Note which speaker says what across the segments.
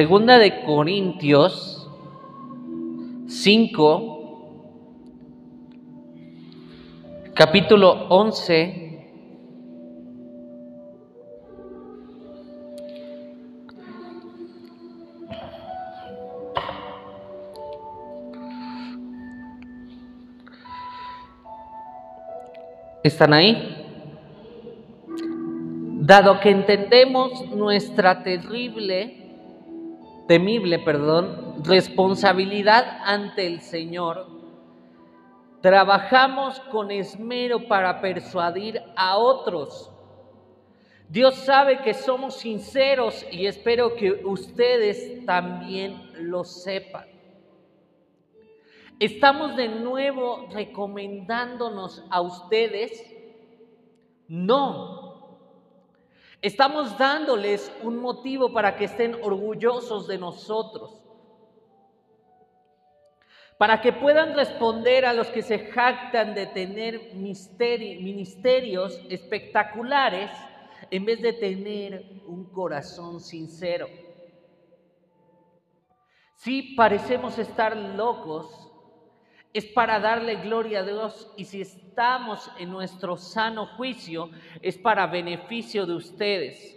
Speaker 1: Segunda de Corintios 5, capítulo 11. ¿Están ahí? Dado que entendemos nuestra terrible, temible, perdón, responsabilidad ante el Señor, trabajamos con esmero para persuadir a otros. Dios sabe que somos sinceros y espero que ustedes también lo sepan. Estamos de nuevo recomendándonos a ustedes. No. Estamos dándoles un motivo para que estén orgullosos de nosotros. Para que puedan responder a los que se jactan de tener ministerios espectaculares en vez de tener un corazón sincero. Si parecemos estar locos, es para darle gloria a Dios y si estamos en nuestro sano juicio es para beneficio de ustedes.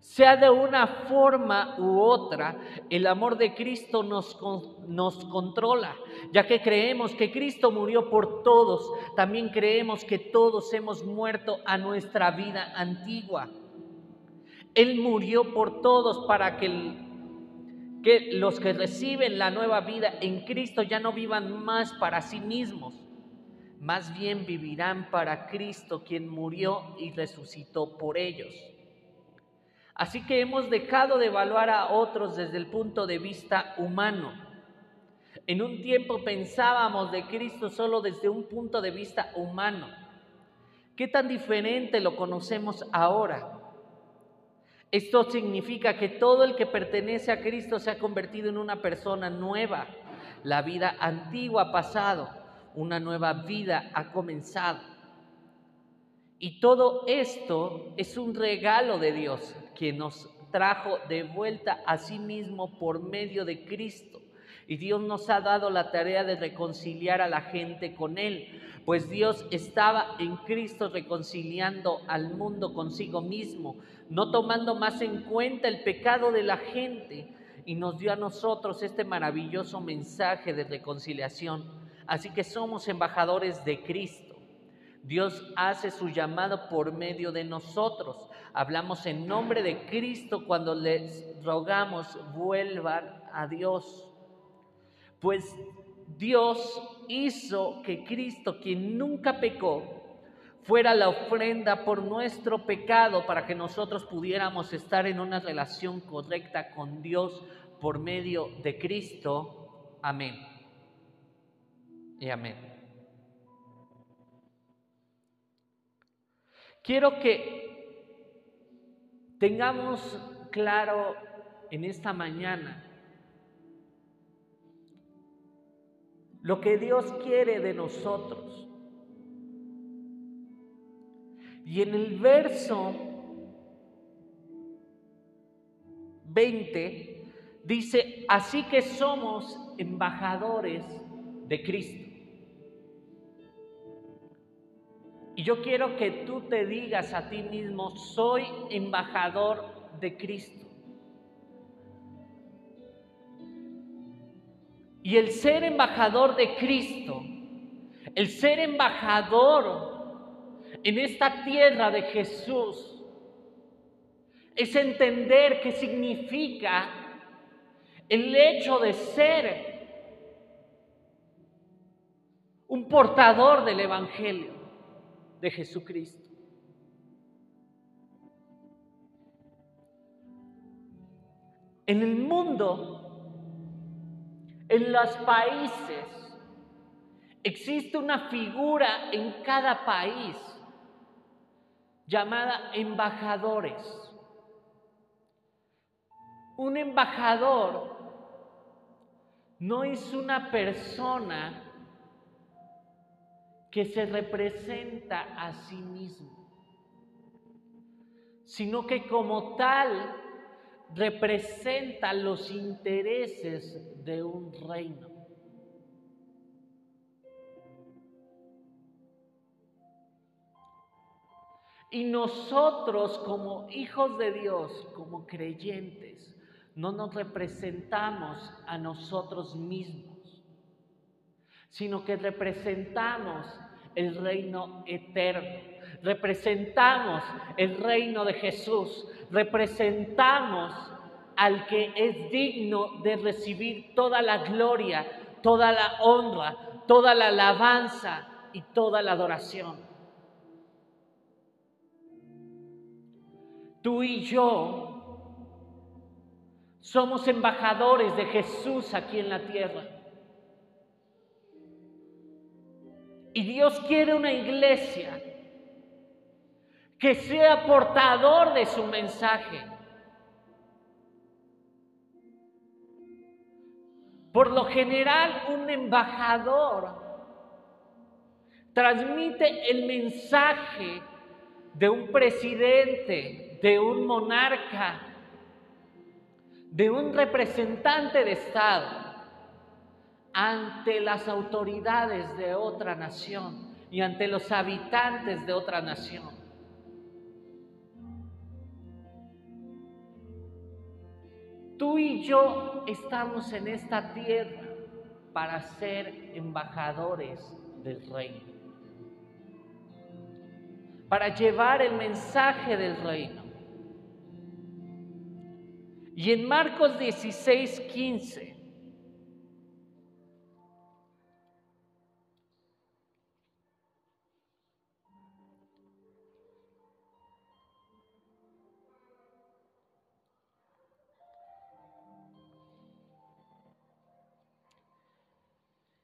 Speaker 1: Sea de una forma u otra, el amor de Cristo nos, nos controla, ya que creemos que Cristo murió por todos, también creemos que todos hemos muerto a nuestra vida antigua. Él murió por todos para que el que los que reciben la nueva vida en Cristo ya no vivan más para sí mismos, más bien vivirán para Cristo quien murió y resucitó por ellos. Así que hemos dejado de evaluar a otros desde el punto de vista humano. En un tiempo pensábamos de Cristo solo desde un punto de vista humano. ¿Qué tan diferente lo conocemos ahora? Esto significa que todo el que pertenece a Cristo se ha convertido en una persona nueva. La vida antigua ha pasado, una nueva vida ha comenzado. Y todo esto es un regalo de Dios que nos trajo de vuelta a sí mismo por medio de Cristo. Y Dios nos ha dado la tarea de reconciliar a la gente con Él, pues Dios estaba en Cristo reconciliando al mundo consigo mismo, no tomando más en cuenta el pecado de la gente, y nos dio a nosotros este maravilloso mensaje de reconciliación. Así que somos embajadores de Cristo. Dios hace su llamado por medio de nosotros. Hablamos en nombre de Cristo cuando les rogamos vuelvan a Dios. Pues Dios hizo que Cristo, quien nunca pecó, fuera la ofrenda por nuestro pecado para que nosotros pudiéramos estar en una relación correcta con Dios por medio de Cristo. Amén. Y amén. Quiero que tengamos claro en esta mañana lo que Dios quiere de nosotros. Y en el verso 20 dice, así que somos embajadores de Cristo. Y yo quiero que tú te digas a ti mismo, soy embajador de Cristo. Y el ser embajador de Cristo, el ser embajador en esta tierra de Jesús, es entender qué significa el hecho de ser un portador del Evangelio de Jesucristo. En el mundo en los países existe una figura en cada país llamada embajadores. Un embajador no es una persona que se representa a sí mismo, sino que como tal representa los intereses de un reino. Y nosotros como hijos de Dios, como creyentes, no nos representamos a nosotros mismos, sino que representamos el reino eterno, representamos el reino de Jesús, representamos al que es digno de recibir toda la gloria, toda la honra, toda la alabanza y toda la adoración. Tú y yo somos embajadores de Jesús aquí en la tierra. Y Dios quiere una iglesia que sea portador de su mensaje. Por lo general, un embajador transmite el mensaje de un presidente, de un monarca, de un representante de Estado ante las autoridades de otra nación y ante los habitantes de otra nación. Tú y yo estamos en esta tierra para ser embajadores del reino, para llevar el mensaje del reino. Y en Marcos 16, 15.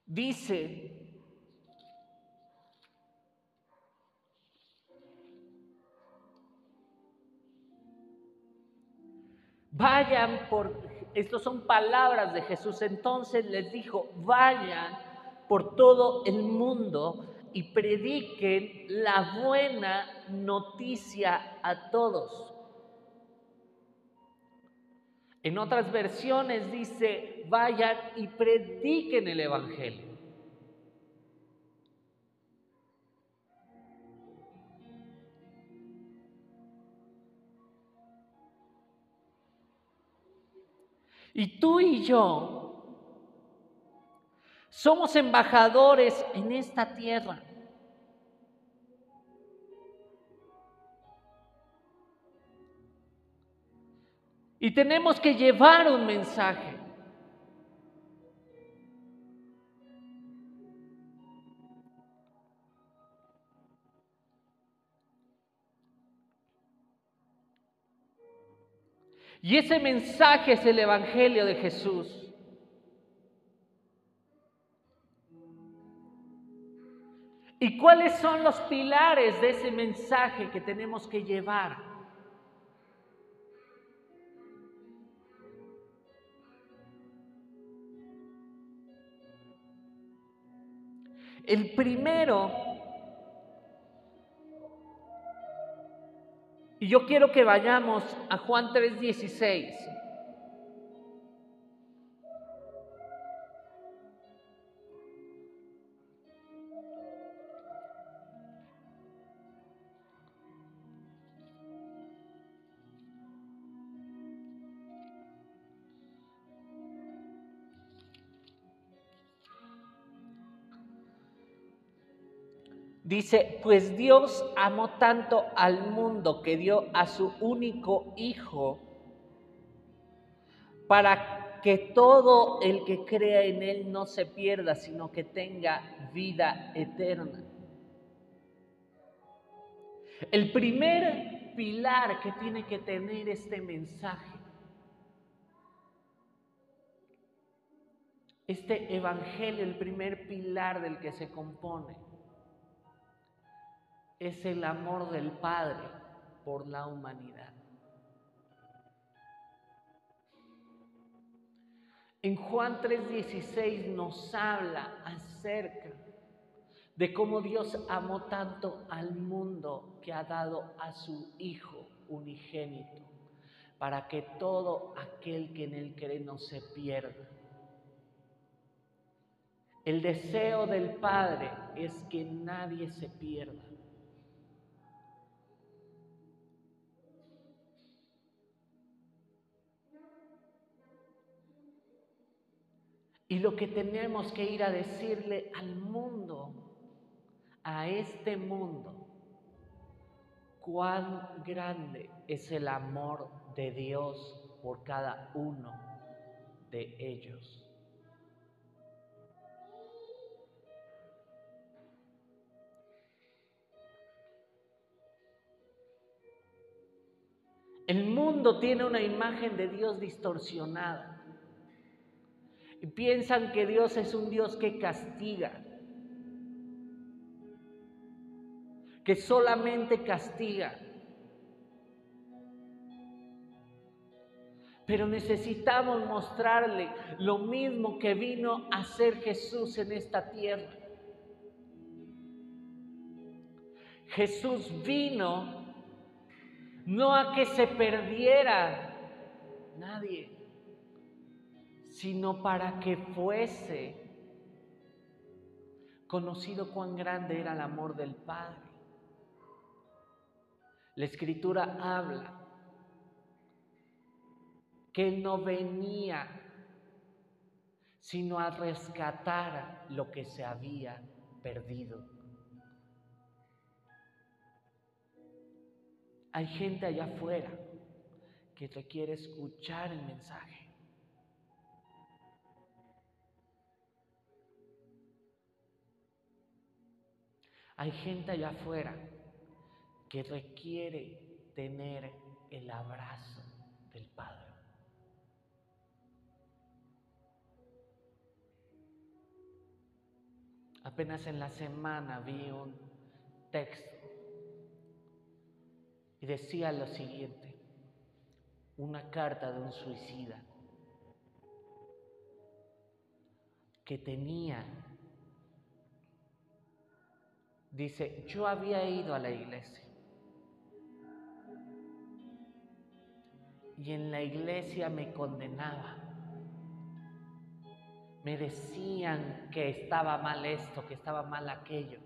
Speaker 1: Dice, Vayan por, estas son palabras de Jesús, entonces les dijo, vayan por todo el mundo y prediquen la buena noticia a todos. En otras versiones dice, vayan y prediquen el Evangelio. Y tú y yo somos embajadores en esta tierra. Y tenemos que llevar un mensaje. Y ese mensaje es el Evangelio de Jesús. ¿Y cuáles son los pilares de ese mensaje que tenemos que llevar? El primero Y yo quiero que vayamos a Juan 3:16. Dice, pues Dios amó tanto al mundo que dio a su único Hijo para que todo el que crea en Él no se pierda, sino que tenga vida eterna. El primer pilar que tiene que tener este mensaje, este evangelio, el primer pilar del que se compone, es el amor del Padre por la humanidad. En Juan 3:16 nos habla acerca de cómo Dios amó tanto al mundo que ha dado a su Hijo unigénito, para que todo aquel que en él cree no se pierda. El deseo del Padre es que nadie se pierda. Y lo que tenemos que ir a decirle al mundo, a este mundo, cuán grande es el amor de Dios por cada uno de ellos. El mundo tiene una imagen de Dios distorsionada. Y piensan que Dios es un Dios que castiga, que solamente castiga. Pero necesitamos mostrarle lo mismo que vino a hacer Jesús en esta tierra. Jesús vino no a que se perdiera nadie sino para que fuese conocido cuán grande era el amor del Padre. La escritura habla que no venía sino a rescatar lo que se había perdido. Hay gente allá afuera que te quiere escuchar el mensaje. Hay gente allá afuera que requiere tener el abrazo del Padre. Apenas en la semana vi un texto y decía lo siguiente, una carta de un suicida que tenía Dice, yo había ido a la iglesia. Y en la iglesia me condenaba. Me decían que estaba mal esto, que estaba mal aquello.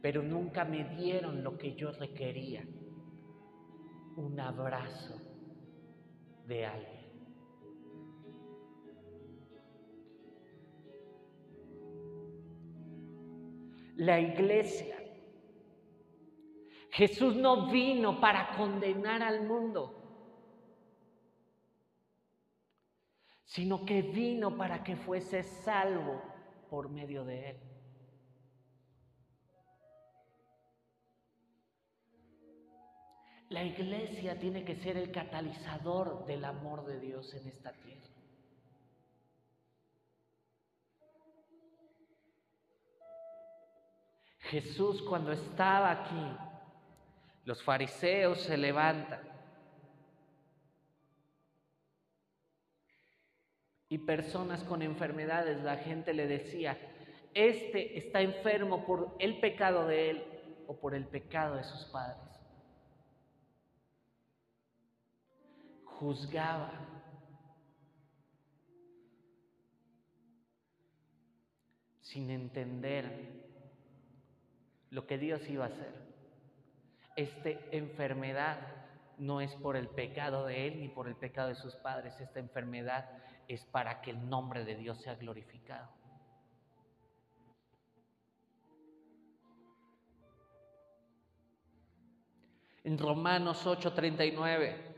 Speaker 1: Pero nunca me dieron lo que yo requería. Un abrazo de alguien. La iglesia. Jesús no vino para condenar al mundo, sino que vino para que fuese salvo por medio de él. La iglesia tiene que ser el catalizador del amor de Dios en esta tierra. Jesús cuando estaba aquí, los fariseos se levantan y personas con enfermedades, la gente le decía, este está enfermo por el pecado de él o por el pecado de sus padres. Juzgaba. sin entender lo que Dios iba a hacer. Esta enfermedad no es por el pecado de Él ni por el pecado de sus padres. Esta enfermedad es para que el nombre de Dios sea glorificado. En Romanos 8:39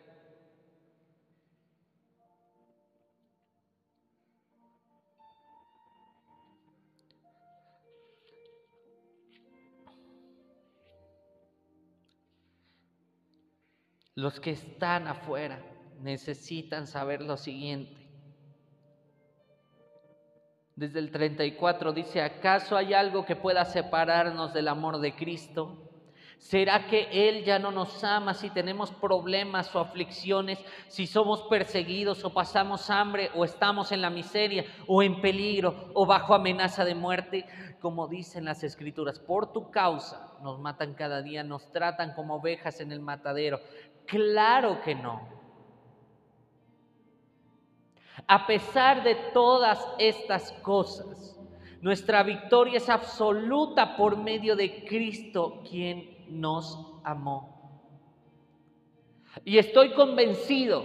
Speaker 1: Los que están afuera necesitan saber lo siguiente. Desde el 34 dice, ¿acaso hay algo que pueda separarnos del amor de Cristo? ¿Será que Él ya no nos ama si tenemos problemas o aflicciones, si somos perseguidos o pasamos hambre o estamos en la miseria o en peligro o bajo amenaza de muerte? Como dicen las escrituras, por tu causa nos matan cada día, nos tratan como ovejas en el matadero Claro que no. A pesar de todas estas cosas, nuestra victoria es absoluta por medio de Cristo, quien nos amó. Y estoy convencido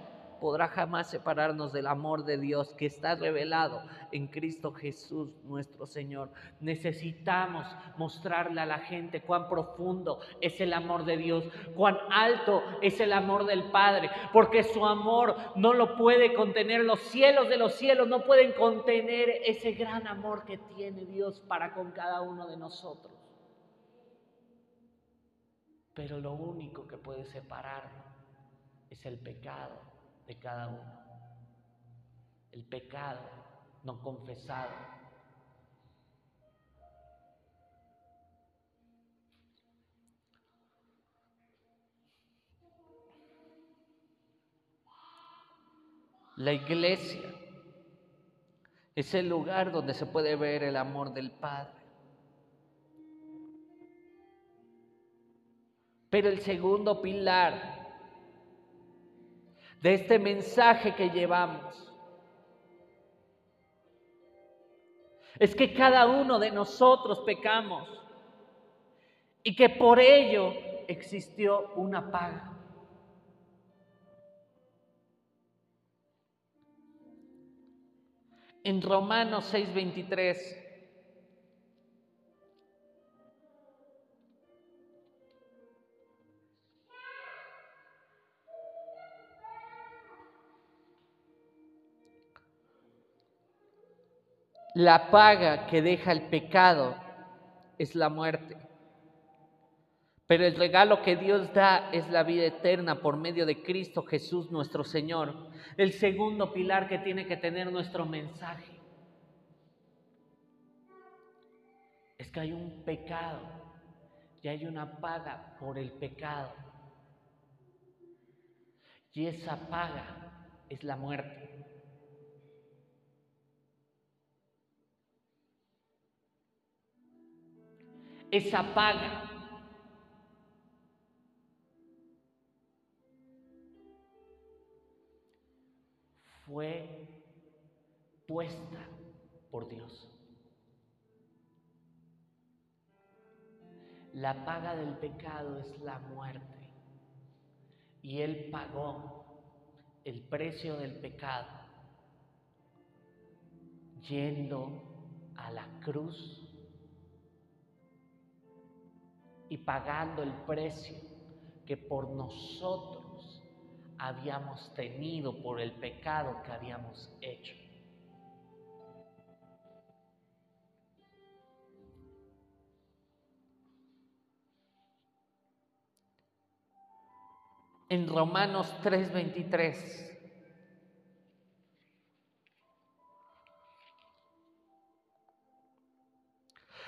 Speaker 1: podrá jamás separarnos del amor de Dios que está revelado en Cristo Jesús nuestro Señor. Necesitamos mostrarle a la gente cuán profundo es el amor de Dios, cuán alto es el amor del Padre, porque su amor no lo puede contener, los cielos de los cielos no pueden contener ese gran amor que tiene Dios para con cada uno de nosotros. Pero lo único que puede separarnos es el pecado de cada uno. El pecado no confesado. La iglesia es el lugar donde se puede ver el amor del Padre. Pero el segundo pilar de este mensaje que llevamos. Es que cada uno de nosotros pecamos y que por ello existió una paga. En Romanos 6:23 La paga que deja el pecado es la muerte. Pero el regalo que Dios da es la vida eterna por medio de Cristo Jesús nuestro Señor. El segundo pilar que tiene que tener nuestro mensaje es que hay un pecado y hay una paga por el pecado. Y esa paga es la muerte. Esa paga. Fue puesta por Dios. La paga del pecado es la muerte. Y Él pagó el precio del pecado yendo a la cruz y pagando el precio que por nosotros habíamos tenido por el pecado que habíamos hecho. En Romanos 3:23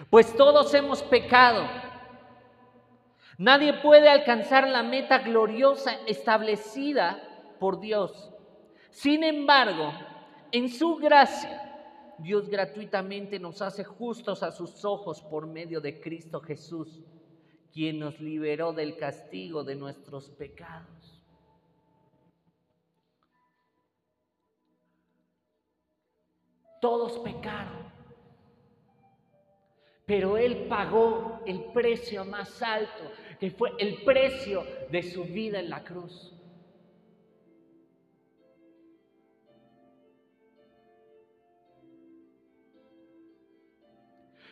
Speaker 1: Pues todos hemos pecado Nadie puede alcanzar la meta gloriosa establecida por Dios. Sin embargo, en su gracia, Dios gratuitamente nos hace justos a sus ojos por medio de Cristo Jesús, quien nos liberó del castigo de nuestros pecados. Todos pecaron, pero Él pagó el precio más alto que fue el precio de su vida en la cruz.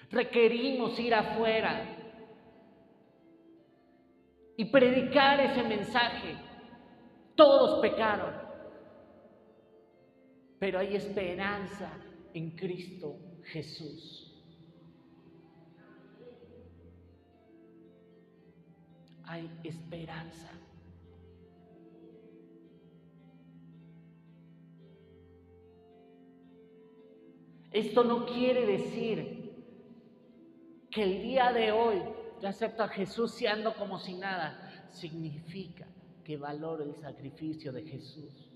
Speaker 1: Requerimos ir afuera y predicar ese mensaje. Todos pecaron, pero hay esperanza en Cristo Jesús. Hay esperanza. Esto no quiere decir que el día de hoy yo acepto a Jesús y ando como si nada. Significa que valoro el sacrificio de Jesús.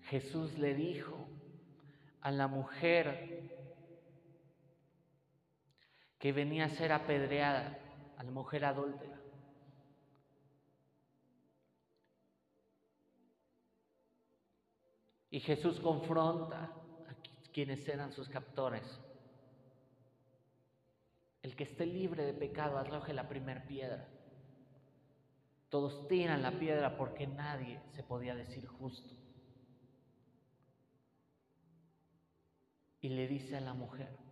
Speaker 1: Jesús le dijo a la mujer que venía a ser apedreada, a la mujer adúltera. Y Jesús confronta a quienes eran sus captores. El que esté libre de pecado arroje la primera piedra. Todos tiran la piedra porque nadie se podía decir justo. Y le dice a la mujer,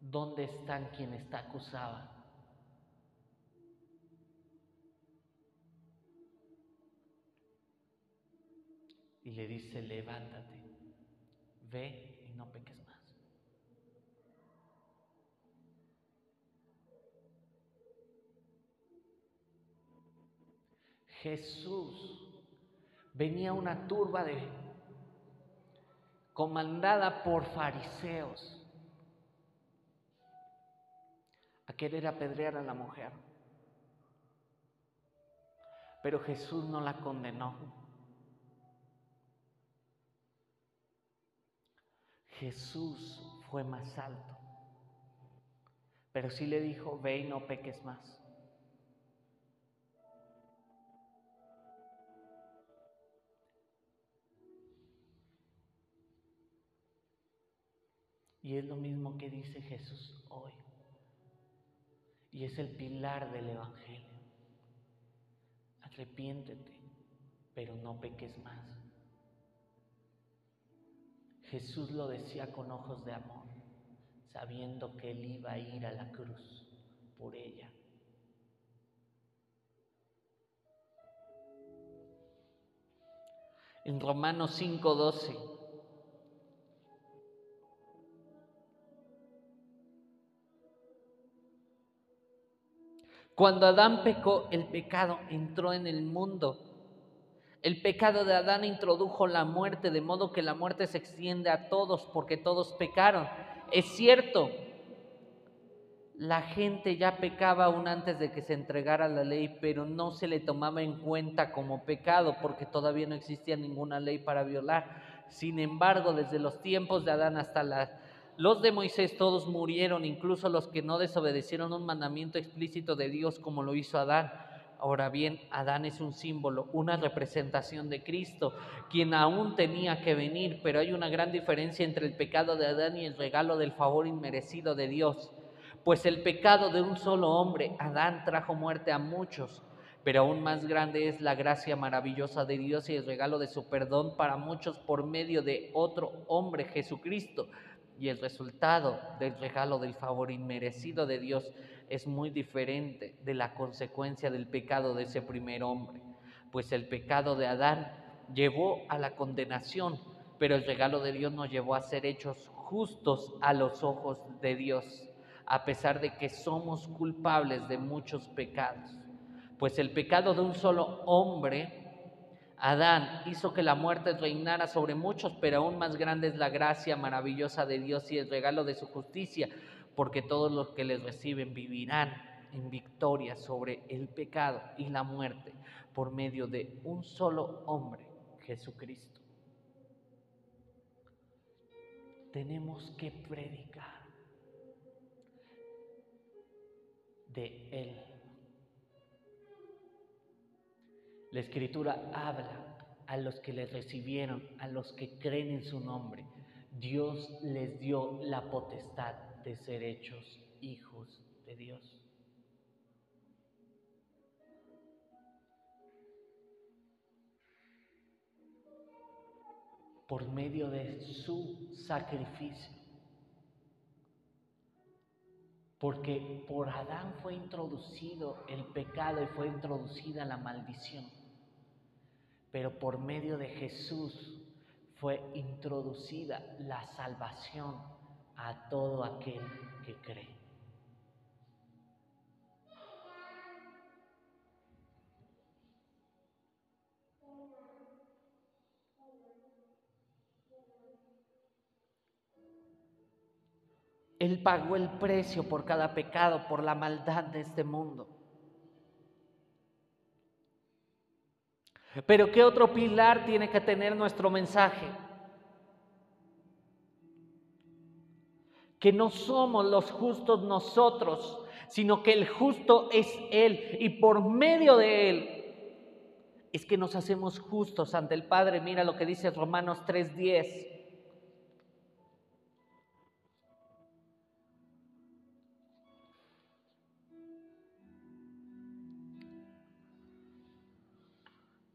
Speaker 1: ¿dónde están quienes está acusada? Y le dice, levántate, ve y no peques más. Jesús venía una turba de comandada por fariseos querer apedrear a la mujer. Pero Jesús no la condenó. Jesús fue más alto. Pero sí le dijo, ve y no peques más. Y es lo mismo que dice Jesús hoy. Y es el pilar del Evangelio. Arrepiéntete, pero no peques más. Jesús lo decía con ojos de amor, sabiendo que Él iba a ir a la cruz por ella. En Romanos 5:12 Cuando Adán pecó, el pecado entró en el mundo. El pecado de Adán introdujo la muerte, de modo que la muerte se extiende a todos porque todos pecaron. Es cierto, la gente ya pecaba aún antes de que se entregara la ley, pero no se le tomaba en cuenta como pecado porque todavía no existía ninguna ley para violar. Sin embargo, desde los tiempos de Adán hasta la los de Moisés todos murieron, incluso los que no desobedecieron un mandamiento explícito de Dios como lo hizo Adán. Ahora bien, Adán es un símbolo, una representación de Cristo, quien aún tenía que venir, pero hay una gran diferencia entre el pecado de Adán y el regalo del favor inmerecido de Dios. Pues el pecado de un solo hombre, Adán, trajo muerte a muchos, pero aún más grande es la gracia maravillosa de Dios y el regalo de su perdón para muchos por medio de otro hombre, Jesucristo y el resultado del regalo del favor inmerecido de Dios es muy diferente de la consecuencia del pecado de ese primer hombre, pues el pecado de Adán llevó a la condenación, pero el regalo de Dios nos llevó a ser hechos justos a los ojos de Dios, a pesar de que somos culpables de muchos pecados. Pues el pecado de un solo hombre Adán hizo que la muerte reinara sobre muchos, pero aún más grande es la gracia maravillosa de Dios y el regalo de su justicia, porque todos los que les reciben vivirán en victoria sobre el pecado y la muerte por medio de un solo hombre, Jesucristo. Tenemos que predicar de Él La escritura habla a los que le recibieron, a los que creen en su nombre. Dios les dio la potestad de ser hechos hijos de Dios. Por medio de su sacrificio. Porque por Adán fue introducido el pecado y fue introducida la maldición pero por medio de Jesús fue introducida la salvación a todo aquel que cree. Él pagó el precio por cada pecado, por la maldad de este mundo. Pero ¿qué otro pilar tiene que tener nuestro mensaje? Que no somos los justos nosotros, sino que el justo es Él y por medio de Él es que nos hacemos justos ante el Padre. Mira lo que dice Romanos 3:10.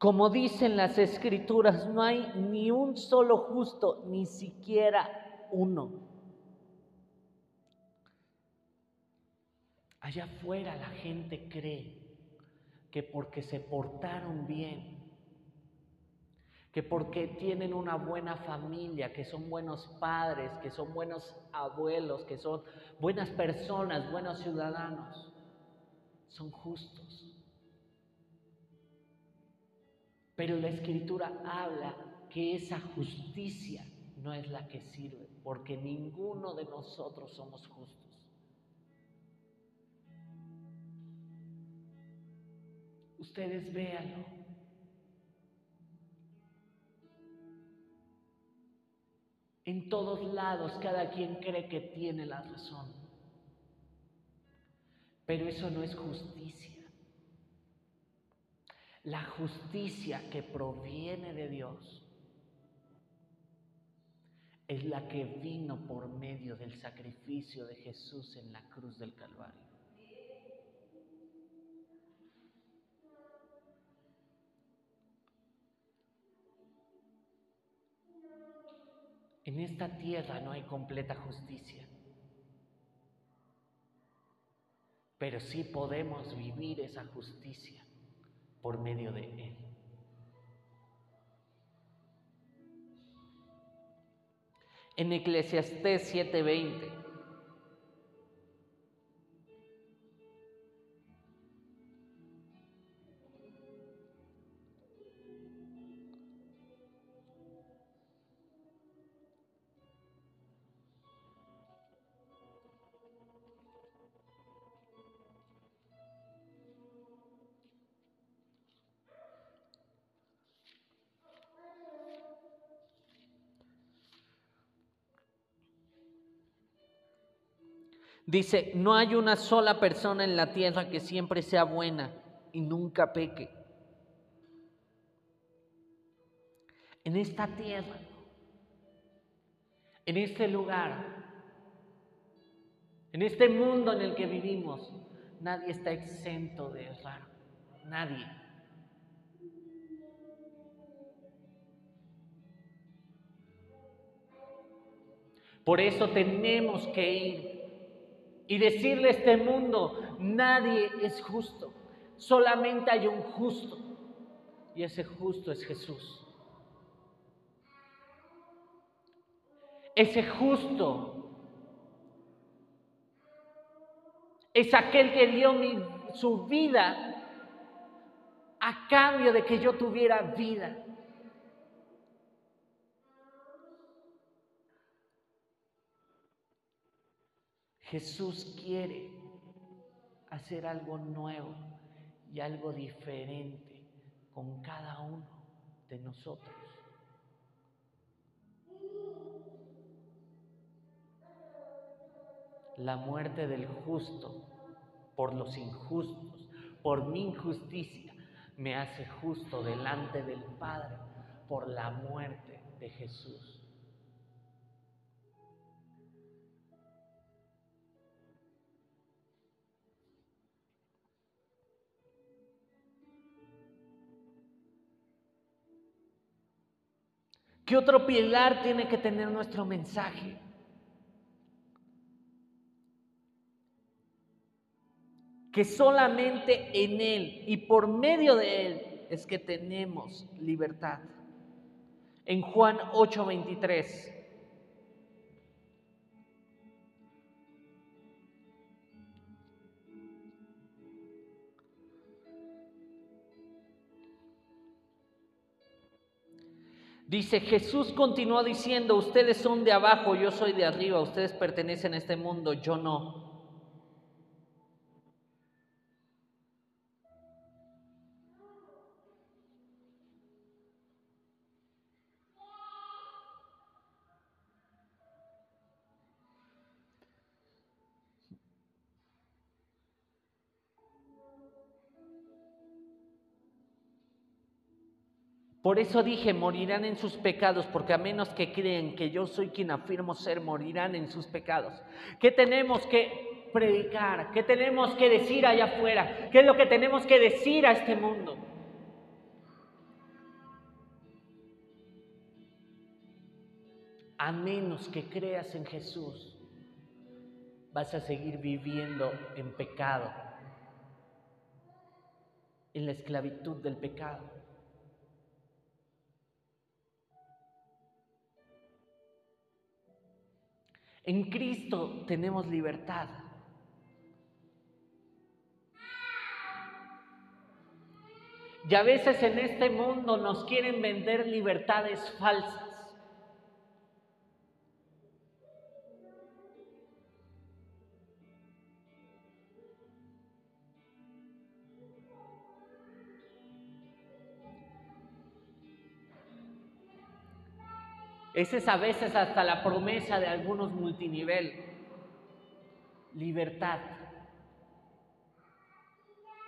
Speaker 1: Como dicen las escrituras, no hay ni un solo justo, ni siquiera uno. Allá afuera la gente cree que porque se portaron bien, que porque tienen una buena familia, que son buenos padres, que son buenos abuelos, que son buenas personas, buenos ciudadanos, son justos. Pero la escritura habla que esa justicia no es la que sirve, porque ninguno de nosotros somos justos. Ustedes véanlo. En todos lados cada quien cree que tiene la razón. Pero eso no es justicia. La justicia que proviene de Dios es la que vino por medio del sacrificio de Jesús en la cruz del Calvario. En esta tierra no hay completa justicia, pero sí podemos vivir esa justicia por medio de Él. En Eclesiastés 7:20 Dice, no hay una sola persona en la tierra que siempre sea buena y nunca peque. En esta tierra, en este lugar, en este mundo en el que vivimos, nadie está exento de errar. Nadie. Por eso tenemos que ir y decirle a este mundo, nadie es justo, solamente hay un justo y ese justo es Jesús. Ese justo es aquel que dio su vida a cambio de que yo tuviera vida. Jesús quiere hacer algo nuevo y algo diferente con cada uno de nosotros. La muerte del justo por los injustos, por mi injusticia, me hace justo delante del Padre por la muerte de Jesús. ¿Qué otro pilar tiene que tener nuestro mensaje? Que solamente en Él y por medio de Él es que tenemos libertad. En Juan 8:23 Dice, Jesús continuó diciendo, ustedes son de abajo, yo soy de arriba, ustedes pertenecen a este mundo, yo no. Por eso dije, morirán en sus pecados, porque a menos que creen que yo soy quien afirmo ser, morirán en sus pecados. ¿Qué tenemos que predicar? ¿Qué tenemos que decir allá afuera? ¿Qué es lo que tenemos que decir a este mundo? A menos que creas en Jesús, vas a seguir viviendo en pecado, en la esclavitud del pecado. En Cristo tenemos libertad. Y a veces en este mundo nos quieren vender libertades falsas. Esa es a veces hasta la promesa de algunos multinivel. Libertad.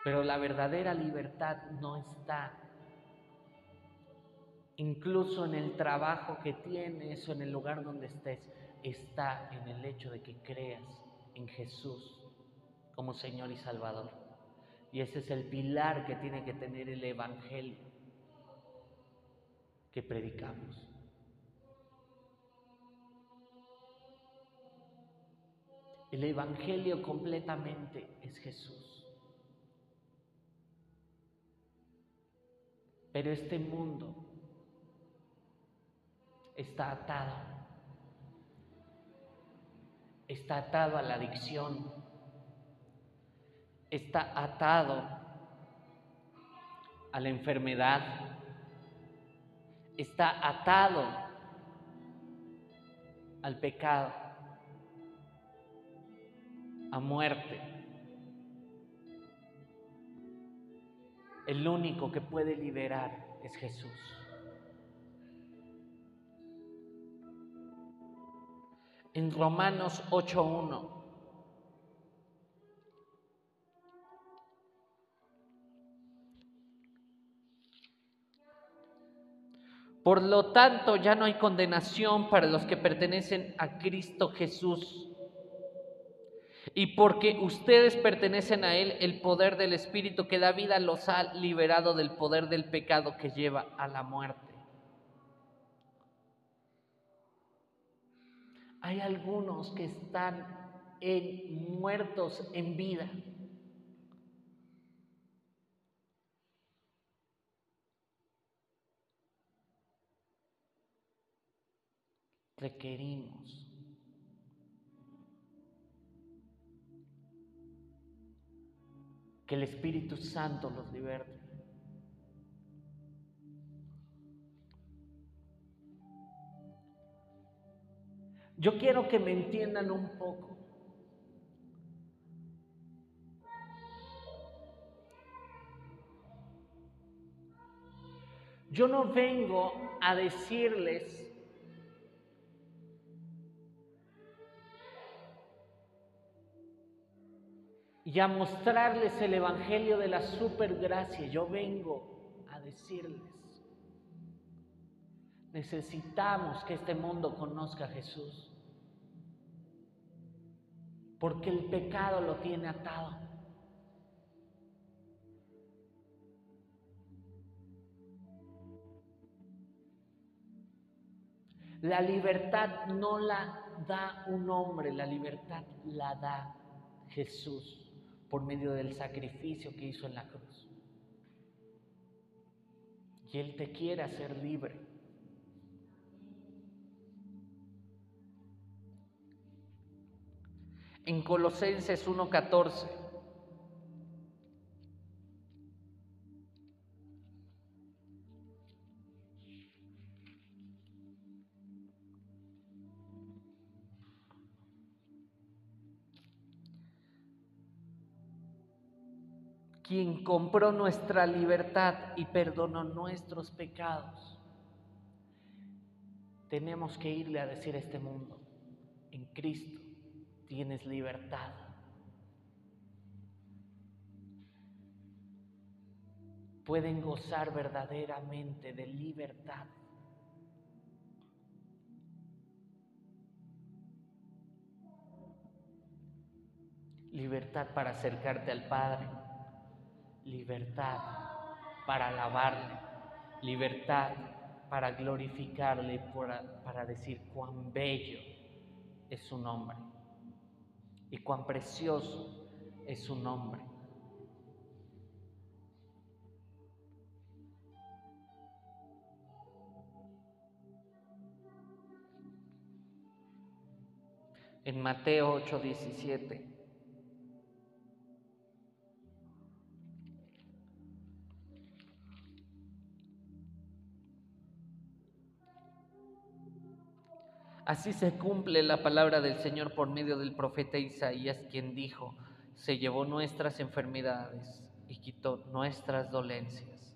Speaker 1: Pero la verdadera libertad no está incluso en el trabajo que tienes o en el lugar donde estés, está en el hecho de que creas en Jesús como Señor y Salvador. Y ese es el pilar que tiene que tener el Evangelio que predicamos. El Evangelio completamente es Jesús. Pero este mundo está atado. Está atado a la adicción. Está atado a la enfermedad. Está atado al pecado a muerte. El único que puede liberar es Jesús. En Romanos 8.1. Por lo tanto, ya no hay condenación para los que pertenecen a Cristo Jesús y porque ustedes pertenecen a Él, el poder del Espíritu que da vida los ha liberado del poder del pecado que lleva a la muerte. Hay algunos que están en, muertos en vida. Requerimos el Espíritu Santo los liberte. Yo quiero que me entiendan un poco. Yo no vengo a decirles y a mostrarles el Evangelio de la supergracia. Yo vengo a decirles, necesitamos que este mundo conozca a Jesús, porque el pecado lo tiene atado. La libertad no la da un hombre, la libertad la da Jesús por medio del sacrificio que hizo en la cruz. Y Él te quiere hacer libre. En Colosenses 1:14. Quien compró nuestra libertad y perdonó nuestros pecados. Tenemos que irle a decir a este mundo, en Cristo tienes libertad. Pueden gozar verdaderamente de libertad. Libertad para acercarte al Padre libertad para alabarle, libertad para glorificarle, para, para decir cuán bello es su nombre y cuán precioso es su nombre. En Mateo 8:17 Así se cumple la palabra del Señor por medio del profeta Isaías, quien dijo, se llevó nuestras enfermedades y quitó nuestras dolencias.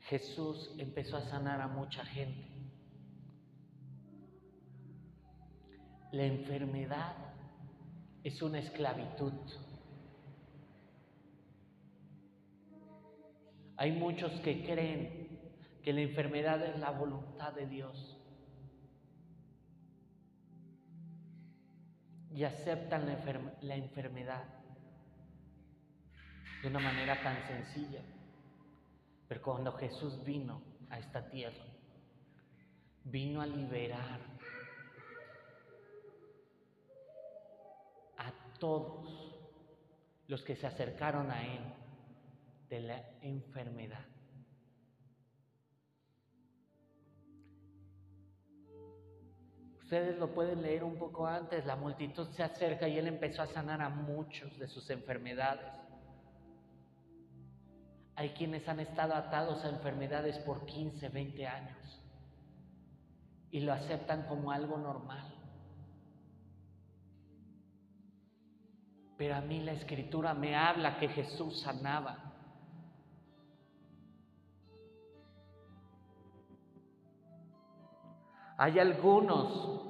Speaker 1: Jesús empezó a sanar a mucha gente. La enfermedad es una esclavitud. Hay muchos que creen que la enfermedad es la voluntad de Dios. Y aceptan la, enfermedad de una manera tan sencilla. Pero cuando Jesús vino a esta tierra, vino a liberar a todos los que se acercaron a Él de la enfermedad. Ustedes lo pueden leer un poco antes, la multitud se acerca y él empezó a sanar a muchos de sus enfermedades. Hay quienes han estado atados a enfermedades por 15, 20 años y lo aceptan como algo normal. Pero a mí la escritura me habla que Jesús sanaba. Hay algunos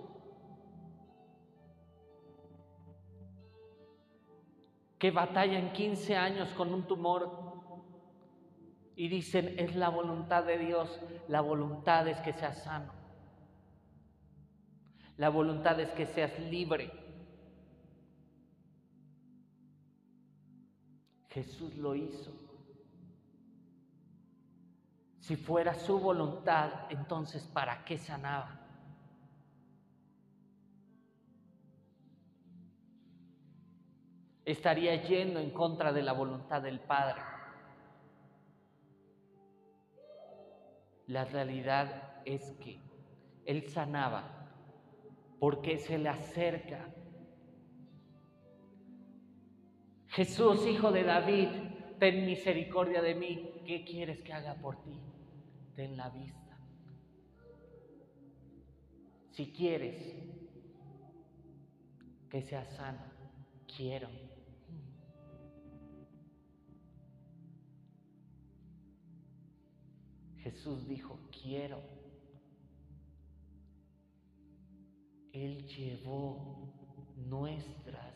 Speaker 1: que batallan 15 años con un tumor y dicen, es la voluntad de Dios, la voluntad es que seas sano, la voluntad es que seas libre. Jesús lo hizo. Si fuera su voluntad, entonces ¿para qué sanaba? estaría yendo en contra de la voluntad del Padre. La realidad es que Él sanaba porque se le acerca. Jesús, hijo de David, ten misericordia de mí. ¿Qué quieres que haga por ti? Ten la vista. Si quieres que sea sano, quiero. Jesús dijo, quiero. Él llevó nuestras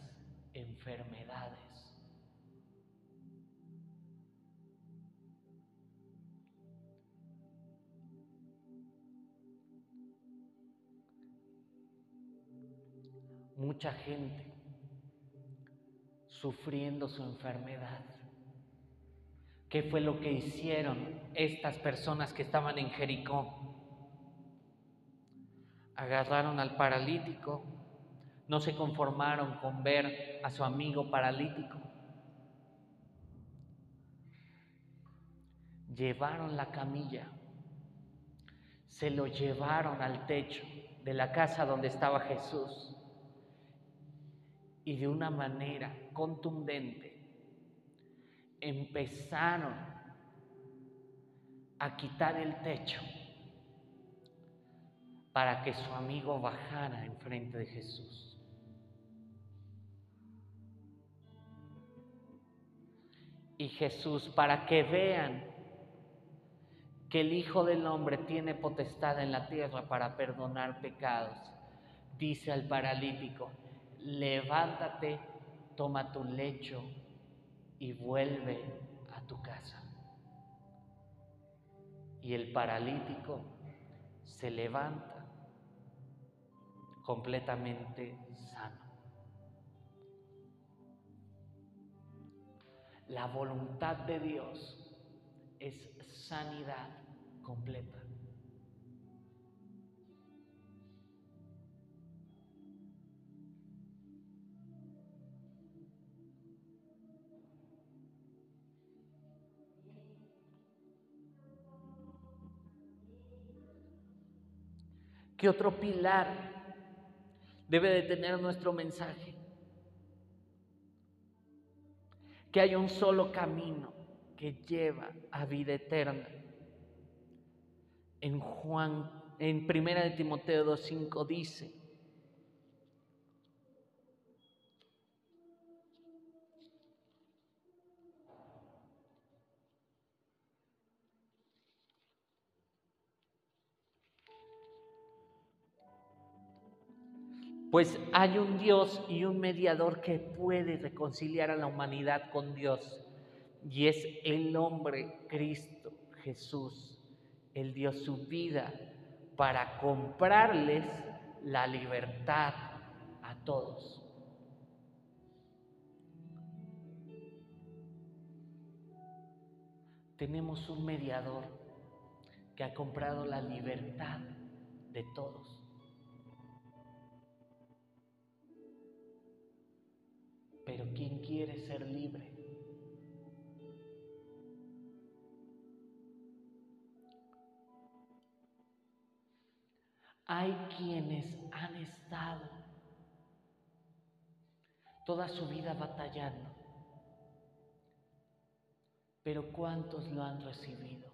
Speaker 1: enfermedades. Mucha gente sufriendo su enfermedad. ¿Qué fue lo que hicieron estas personas que estaban en Jericó? Agarraron al paralítico, no se conformaron con ver a su amigo paralítico. Llevaron la camilla, se lo llevaron al techo de la casa donde estaba Jesús y de una manera contundente empezaron a quitar el techo para que su amigo bajara enfrente de Jesús. y Jesús para que vean que el Hijo del Hombre tiene potestad en la tierra para perdonar pecados. Dice al paralítico, levántate, toma tu lecho y vuelve a tu casa. Y el paralítico se levanta completamente sano. La voluntad de Dios es sanidad completa. ¿Qué otro pilar debe de tener nuestro mensaje? Que hay un solo camino que lleva a vida eterna. En Juan, en Primera de Timoteo 2.5 dice, Pues hay un Dios y un mediador que puede reconciliar a la humanidad con Dios. Y es el hombre Cristo Jesús. Él dio su vida para comprarles la libertad a todos. Tenemos un mediador que ha comprado la libertad de todos. Pero ¿quién quiere ser libre? Hay quienes han estado toda su vida batallando, pero ¿cuántos lo han recibido?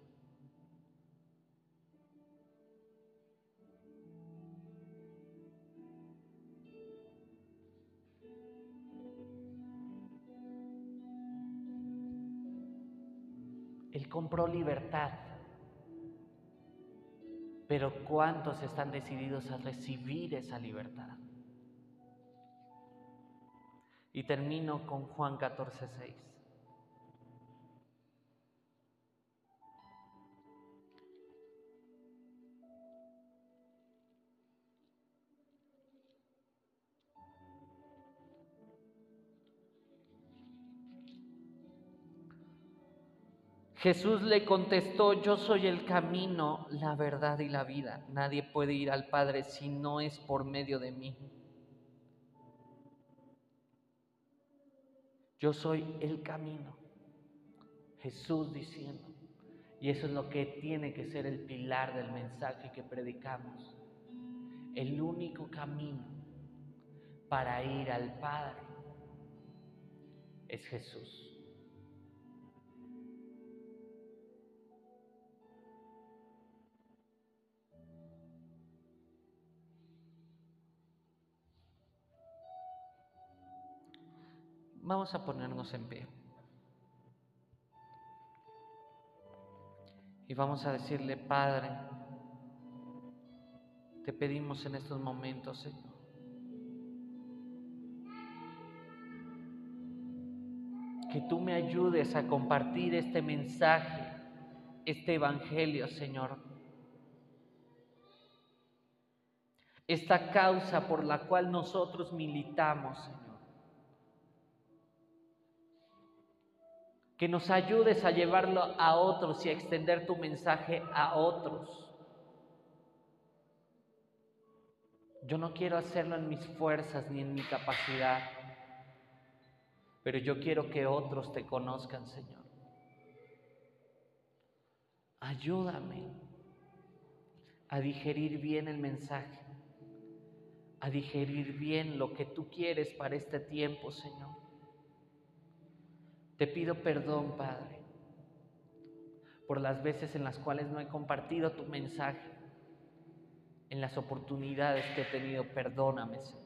Speaker 1: Él compró libertad. Pero ¿cuántos están decididos a recibir esa libertad? Y termino con Juan 14, 6. Jesús le contestó, yo soy el camino, la verdad y la vida. Nadie puede ir al Padre si no es por medio de mí. Yo soy el camino. Jesús diciendo. Y eso es lo que tiene que ser el pilar del mensaje que predicamos. El único camino para ir al Padre es Jesús. Vamos a ponernos en pie. Y vamos a decirle, Padre, te pedimos en estos momentos, Señor, que tú me ayudes a compartir este mensaje, este evangelio, Señor. Esta causa por la cual nosotros militamos, Señor. Que nos ayudes a llevarlo a otros y a extender tu mensaje a otros. Yo no quiero hacerlo en mis fuerzas ni en mi capacidad, pero yo quiero que otros te conozcan, Señor. Ayúdame a digerir bien el mensaje, a digerir bien lo que tú quieres para este tiempo, Señor. Te pido perdón, Padre, por las veces en las cuales no he compartido tu mensaje, en las oportunidades que he tenido. Perdóname, Señor.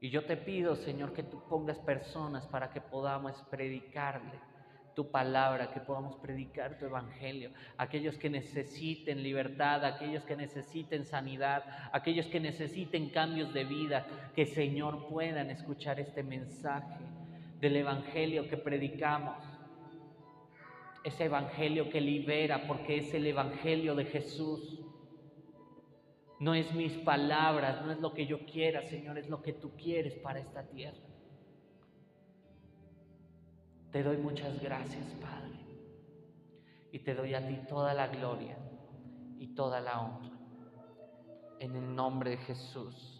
Speaker 1: Y yo te pido, Señor, que tú pongas personas para que podamos predicarle tu palabra, que podamos predicar tu evangelio. Aquellos que necesiten libertad, aquellos que necesiten sanidad, aquellos que necesiten cambios de vida, que Señor puedan escuchar este mensaje del evangelio que predicamos. Ese evangelio que libera porque es el evangelio de Jesús. No es mis palabras, no es lo que yo quiera, Señor, es lo que tú quieres para esta tierra. Te doy muchas gracias, Padre. Y te doy a ti toda la gloria y toda la honra. En el nombre de Jesús.